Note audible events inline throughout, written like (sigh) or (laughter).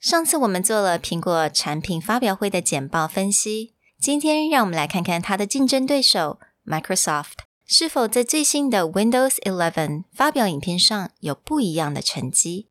上次我们做了苹果产品发表会的简报分析，今天让我们来看看它的竞争对手 Microsoft 是否在最新的 Windows 11发表影片上有不一样的成绩。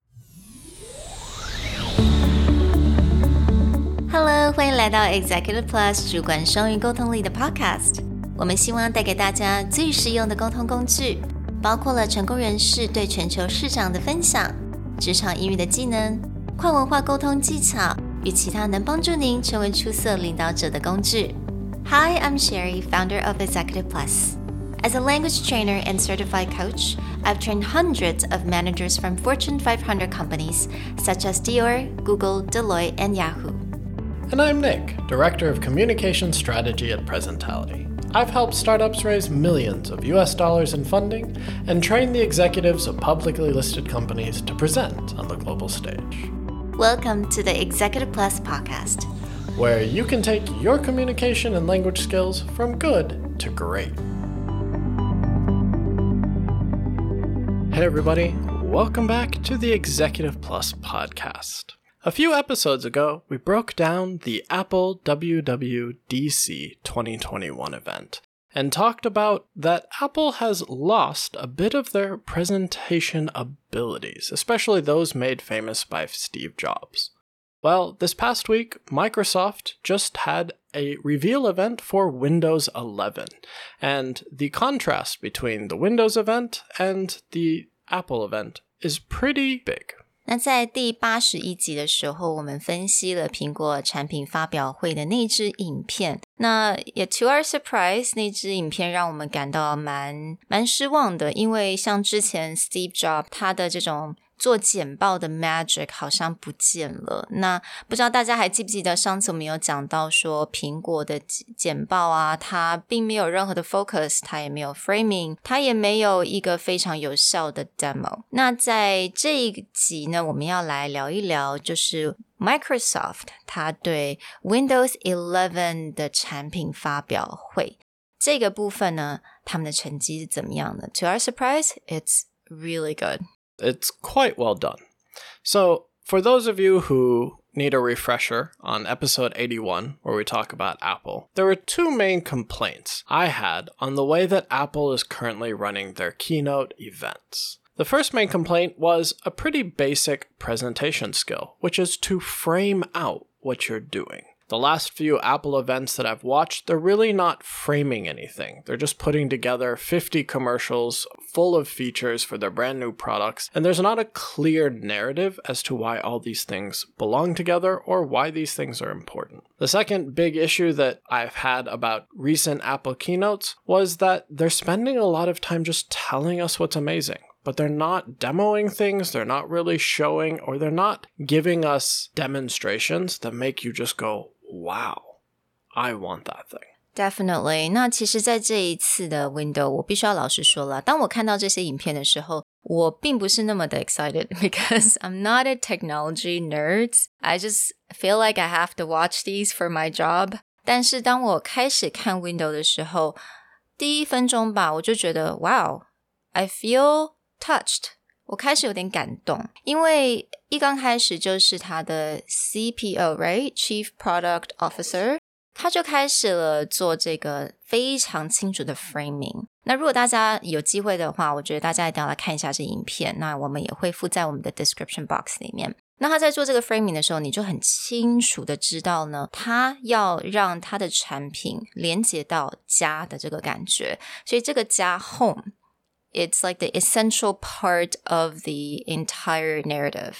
Hello，欢迎来到 Executive Plus 主管双语沟通力的 Podcast。我们希望带给大家最实用的沟通工具，包括了成功人士对全球市场的分享、职场英语的技能。跨文化沟通技巧与其他能帮助您成为出色领导者的工具。Hi, I'm Sherry, founder of Executive Plus. As a language trainer and certified coach, I've trained hundreds of managers from Fortune 500 companies such as Dior, Google, Deloitte, and Yahoo. And I'm Nick, Director of Communication Strategy at Presentality. I've helped startups raise millions of US dollars in funding and train the executives of publicly listed companies to present on the global stage. Welcome to the Executive Plus podcast, where you can take your communication and language skills from good to great. Hey, everybody, welcome back to the Executive Plus podcast. A few episodes ago, we broke down the Apple WWDC 2021 event and talked about that Apple has lost a bit of their presentation abilities, especially those made famous by Steve Jobs. Well, this past week, Microsoft just had a reveal event for Windows 11, and the contrast between the Windows event and the Apple event is pretty big. 那在第八十一集的时候，我们分析了苹果产品发表会的那支影片。那也 to our surprise，那支影片让我们感到蛮蛮失望的，因为像之前 Steve Jobs 他的这种。做简报的 magic 好像不见了。那不知道大家还记不记得上次我们有讲到说，苹果的简报啊，它并没有任何的 focus，它也没有 framing，它也没有一个非常有效的 demo。那在这一集呢，我们要来聊一聊，就是 Microsoft 它对 Windows 11的产品发表会这个部分呢，他们的成绩是怎么样的？To our surprise, it's really good. It's quite well done. So, for those of you who need a refresher on episode 81, where we talk about Apple, there were two main complaints I had on the way that Apple is currently running their keynote events. The first main complaint was a pretty basic presentation skill, which is to frame out what you're doing. The last few Apple events that I've watched, they're really not framing anything. They're just putting together 50 commercials full of features for their brand new products, and there's not a clear narrative as to why all these things belong together or why these things are important. The second big issue that I've had about recent Apple keynotes was that they're spending a lot of time just telling us what's amazing but they're not demoing things, they're not really showing, or they're not giving us demonstrations that make you just go, Wow, I want that thing. Definitely。那其实，在这一次的 Window，我必须要老实说了，当我看到这些影片的时候，我并不是那么的 excited because (laughs) I'm not a technology nerd. I just feel like I have to watch these for my job. 但是当我开始看 Window 的时候，第一分钟吧，我就觉得 Wow, I feel touched. 我开始有点感动，因为 一刚开始就是他的 CPO，right，Chief Product Officer，他就开始了做这个非常清楚的 framing。那如果大家有机会的话，我觉得大家一定要来看一下这影片。那我们也会附在我们的 description box 里面。那他在做这个 framing 的时候，你就很清楚的知道呢，他要让他的产品连接到家的这个感觉。所以这个家 home。it's like the essential part of the entire narrative.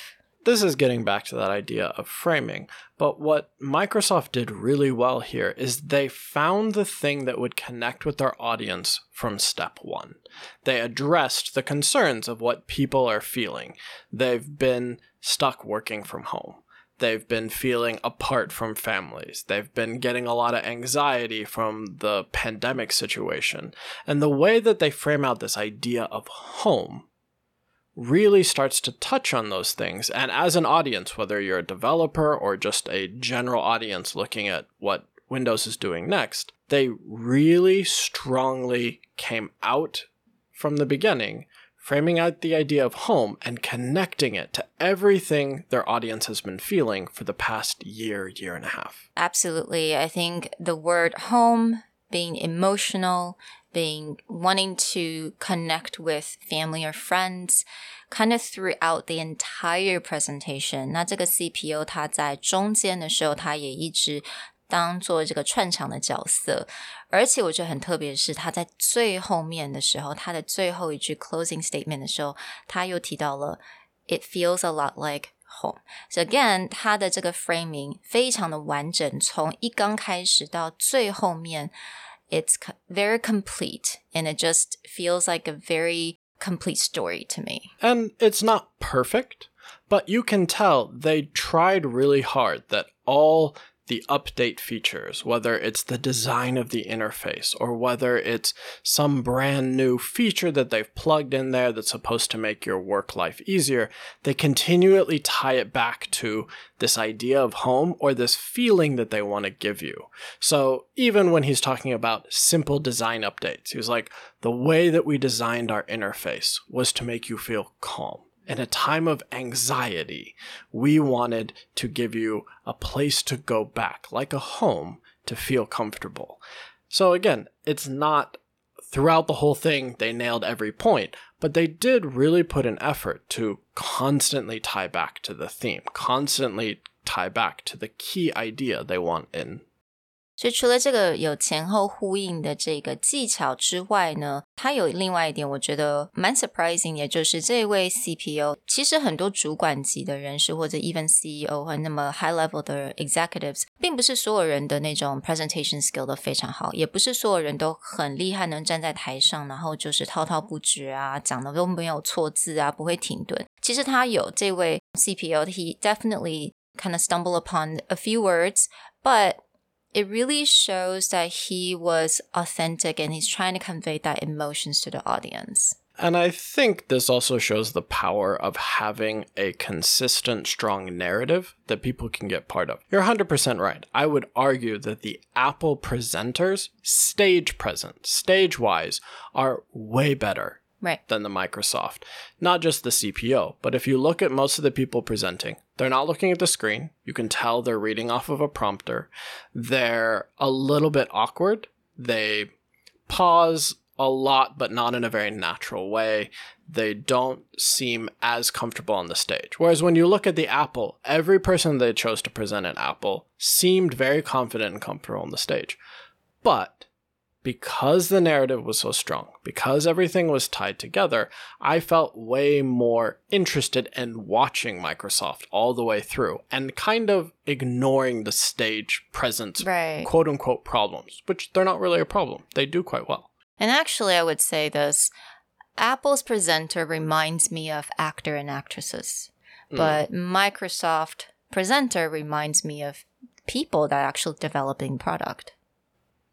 This is getting back to that idea of framing. But what Microsoft did really well here is they found the thing that would connect with their audience from step one. They addressed the concerns of what people are feeling. They've been stuck working from home. They've been feeling apart from families. They've been getting a lot of anxiety from the pandemic situation. And the way that they frame out this idea of home really starts to touch on those things. And as an audience, whether you're a developer or just a general audience looking at what Windows is doing next, they really strongly came out from the beginning framing out the idea of home and connecting it to everything their audience has been feeling for the past year, year and a half. Absolutely. I think the word home, being emotional, being wanting to connect with family or friends, kind of throughout the entire presentation. 那这个 CPO 它在中间的时候，它也一直当做这个串场的角色，而且我觉得很特别的是，他在最后面的时候，他的最后一句 closing statement 的时候，他又提到了 "It feels a lot like home." So again，他的这个 framing 非常的完整，从一刚开始到最后面 ，it's very complete and it just feels like a very complete story to me. And it's not perfect, but you can tell they tried really hard that all the update features, whether it's the design of the interface or whether it's some brand new feature that they've plugged in there that's supposed to make your work life easier, they continually tie it back to this idea of home or this feeling that they want to give you. So even when he's talking about simple design updates, he was like, the way that we designed our interface was to make you feel calm in a time of anxiety, we wanted to give you a place to go back, like a home, to feel comfortable. So again, it's not throughout the whole thing they nailed every point, but they did really put an effort to constantly tie back to the theme, constantly tie back to the key idea they want in 所以除了这个有前后呼应的这个技巧之外呢，它有另外一点我觉得蛮 surprising，也就是这位 CPO，其实很多主管级的人士或者 even CEO 或那么 high level 的 executives，并不是所有人的那种 presentation skill 都非常好，也不是所有人都很厉害，能站在台上，然后就是滔滔不绝啊，讲的都没有错字啊，不会停顿。其实他有这位 CPO，he definitely kind of stumble upon a few words，but it really shows that he was authentic and he's trying to convey that emotions to the audience. And I think this also shows the power of having a consistent, strong narrative that people can get part of. You're 100% right. I would argue that the Apple presenters, stage present, stage wise, are way better right. than the Microsoft. Not just the CPO, but if you look at most of the people presenting, they're not looking at the screen. You can tell they're reading off of a prompter. They're a little bit awkward. They pause a lot, but not in a very natural way. They don't seem as comfortable on the stage. Whereas when you look at the Apple, every person they chose to present at Apple seemed very confident and comfortable on the stage. But because the narrative was so strong, because everything was tied together, I felt way more interested in watching Microsoft all the way through and kind of ignoring the stage presence right. quote unquote problems, which they're not really a problem. They do quite well. And actually, I would say this Apple's presenter reminds me of actor and actresses, mm. but Microsoft presenter reminds me of people that are actually developing product.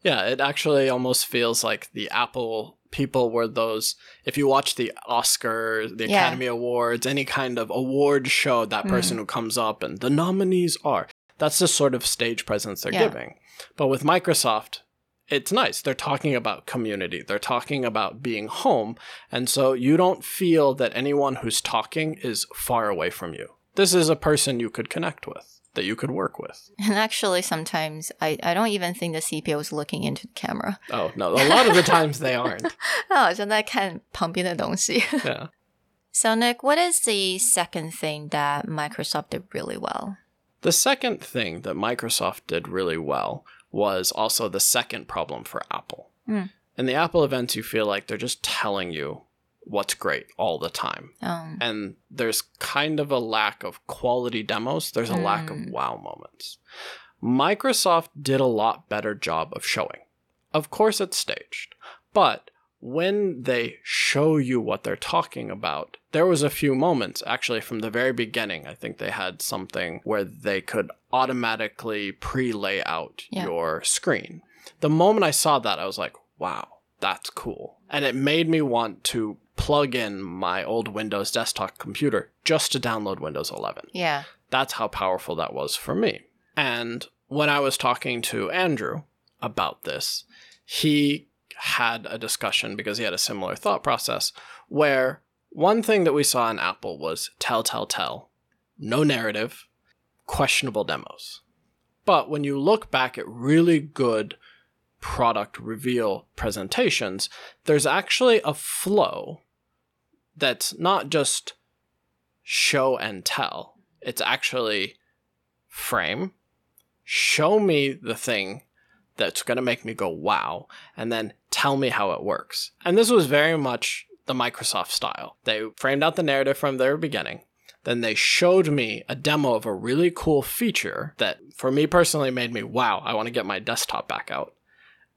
Yeah, it actually almost feels like the Apple people were those if you watch the Oscars, the yeah. Academy Awards, any kind of award show, that mm. person who comes up and the nominees are. That's the sort of stage presence they're yeah. giving. But with Microsoft, it's nice. They're talking about community. They're talking about being home. And so you don't feel that anyone who's talking is far away from you. This is a person you could connect with that you could work with. And actually, sometimes I, I don't even think the CPO is looking into the camera. Oh, no. A lot of the times they aren't. (laughs) Oh, so that can pump in yeah. So, Nick, what is the second thing that Microsoft did really well? The second thing that Microsoft did really well was also the second problem for Apple. Mm. In the Apple events, you feel like they're just telling you what's great all the time. Oh. And there's kind of a lack of quality demos, there's a mm. lack of mm. wow moments. Microsoft did a lot better job of showing. Of course, it's staged, but when they show you what they're talking about, there was a few moments actually from the very beginning. I think they had something where they could automatically pre-lay out yeah. your screen. The moment I saw that, I was like, wow, that's cool. And it made me want to plug in my old Windows desktop computer just to download Windows 11. Yeah. That's how powerful that was for me. And when I was talking to Andrew about this, he had a discussion because he had a similar thought process where one thing that we saw in Apple was tell, tell, tell, no narrative, questionable demos. But when you look back at really good product reveal presentations, there's actually a flow that's not just show and tell, it's actually frame, show me the thing that's going to make me go wow, and then tell me how it works. And this was very much the Microsoft style. They framed out the narrative from their beginning. Then they showed me a demo of a really cool feature that, for me personally, made me wow, I want to get my desktop back out.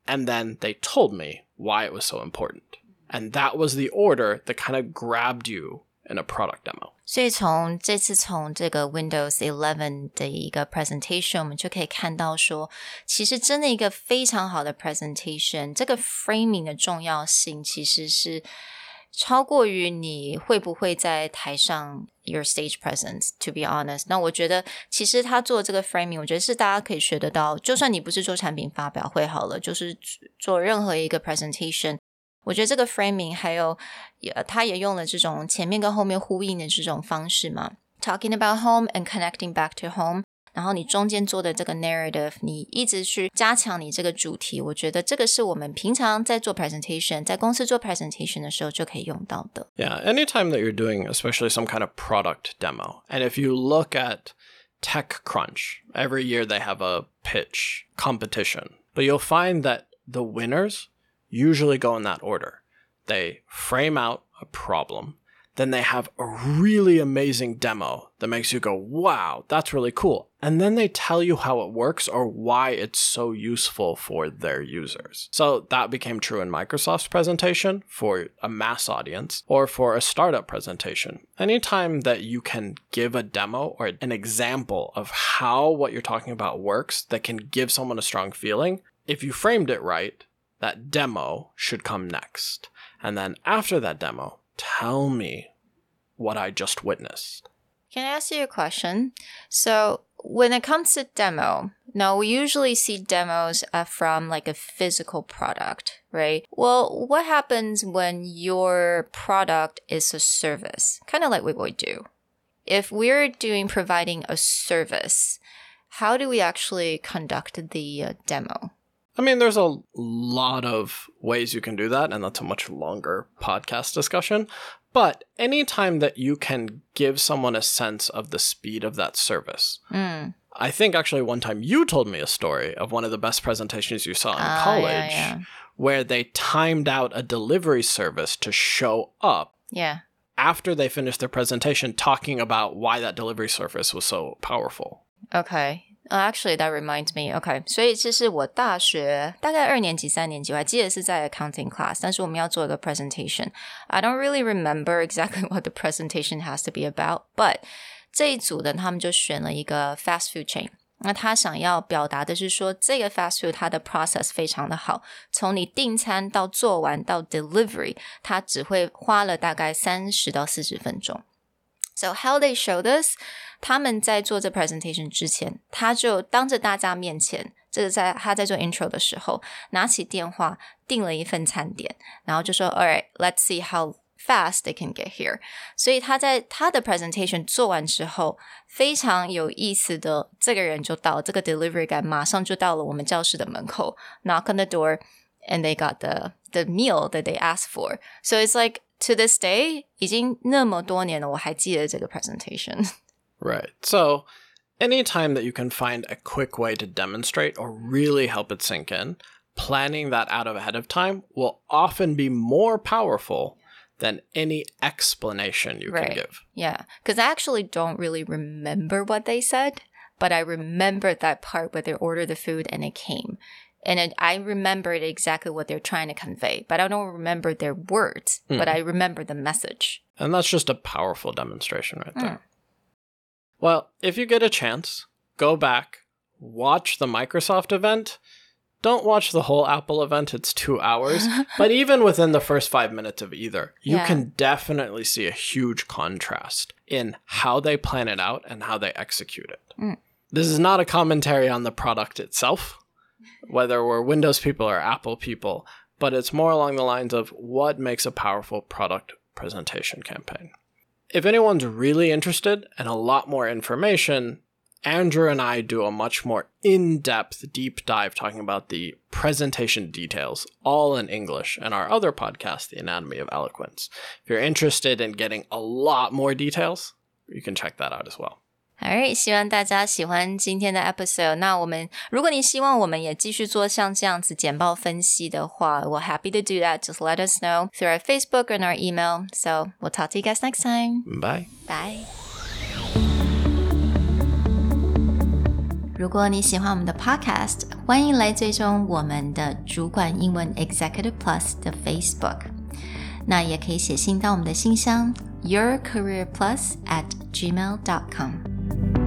And then they told me why it was so important. And that was the order that kind of grabbed you in a product demo. 所以从这次从这个 Windows Eleven 的一个 presentation，我们就可以看到说，其实真的一个非常好的 presentation，这个 framing 的重要性其实是超过于你会不会在台上 your stage presence。To be honest，那我觉得其实他做这个 framing，我觉得是大家可以学得到。就算你不是做产品发表会好了，就是做任何一个 presentation。 我觉得这个 framing 还有，也他也用了这种前面跟后面呼应的这种方式嘛，talking about home and connecting back to home。然后你中间做的这个 narrative，你一直去加强你这个主题，我觉得这个是我们平常在做 presentation，在公司做 presentation 的时候就可以用到的。Yeah, anytime that you're doing, especially some kind of product demo, and if you look at TechCrunch, every year they have a pitch competition, but you'll find that the winners usually go in that order. They frame out a problem, then they have a really amazing demo that makes you go, wow, that's really cool. And then they tell you how it works or why it's so useful for their users. So that became true in Microsoft's presentation for a mass audience or for a startup presentation. Anytime that you can give a demo or an example of how what you're talking about works that can give someone a strong feeling, if you framed it right, that demo should come next. And then after that demo, tell me what I just witnessed. Can I ask you a question? So, when it comes to demo, now we usually see demos uh, from like a physical product, right? Well, what happens when your product is a service? Kind of like we do. If we're doing providing a service, how do we actually conduct the uh, demo? I mean, there's a lot of ways you can do that, and that's a much longer podcast discussion. But anytime that you can give someone a sense of the speed of that service, mm. I think actually one time you told me a story of one of the best presentations you saw in Ah, college yeah, yeah. where they timed out a delivery service to show up Yeah. after they finished their presentation talking about why that delivery service was so powerful. Okay. Uh, actually, that reminds me. OK，所以这是我大学大概二年级、三年级，我还记得是在 accounting class，但是我们要做一个 presentation。I don't really remember exactly (laughs) what the presentation has to be about, but 这一组的他们就选了一个 fast food chain。那他想要表达的是说，这个 fast food 它的 process 非常的好，从你订餐到做完到 delivery，它只会花了大概三十到四十分钟。 So how they show this？他们在做这 presentation 之前，他就当着大家面前，这个在他在做 intro 的时候，拿起电话订了一份餐点，然后就说：“All right, let's see how fast they can get here。”所以他在他的 presentation 做完之后，非常有意思的，这个人就到这个 delivery guy 马上就到了我们教室的门口，knock on the door。And they got the the meal that they asked for. So it's like to this day，已经那么多年了，我还记得这个 presentation。 Right. So, anytime that you can find a quick way to demonstrate or really help it sink in, planning that out ahead of time will often be more powerful than any explanation you Right. can give. Yeah, because I actually don't really remember what they said, but I remembered that part where they ordered the food and it came. And it, I remembered exactly what they're trying to convey, but I don't remember their words, but hmm. I remember the message. And that's just a powerful demonstration right there. Hmm. Well, if you get a chance, go back, watch the Microsoft event. Don't watch the whole Apple event, it's two hours. (laughs) but even within the first five minutes of either, you Yeah. can definitely see a huge contrast in how they plan it out and how they execute it. Hmm. This is not a commentary on the product itself, whether we're Windows people or Apple people, but it's more along the lines of what makes a powerful product presentation campaign. If anyone's really interested and a lot more information, Andrew and I do a much more in depth deep dive talking about the presentation details, all in English, in our other podcast, The Anatomy of Eloquence. If you're interested in getting a lot more details, you can check that out as well. Alright，希望大家喜欢今天的 episode。那我们，如果你希望我们也继续做像这样子简报分析的话，we're happy to do that. Just let us know through our Facebook and our email. So we'll talk to you guys next time. Bye. Bye. 如果你喜欢我们的 podcast，欢迎来追踪我们的主管英文 Executive Plus 的 Facebook。那也可以写信到我们的信箱 yourcareerplus at gmail.com。 thank you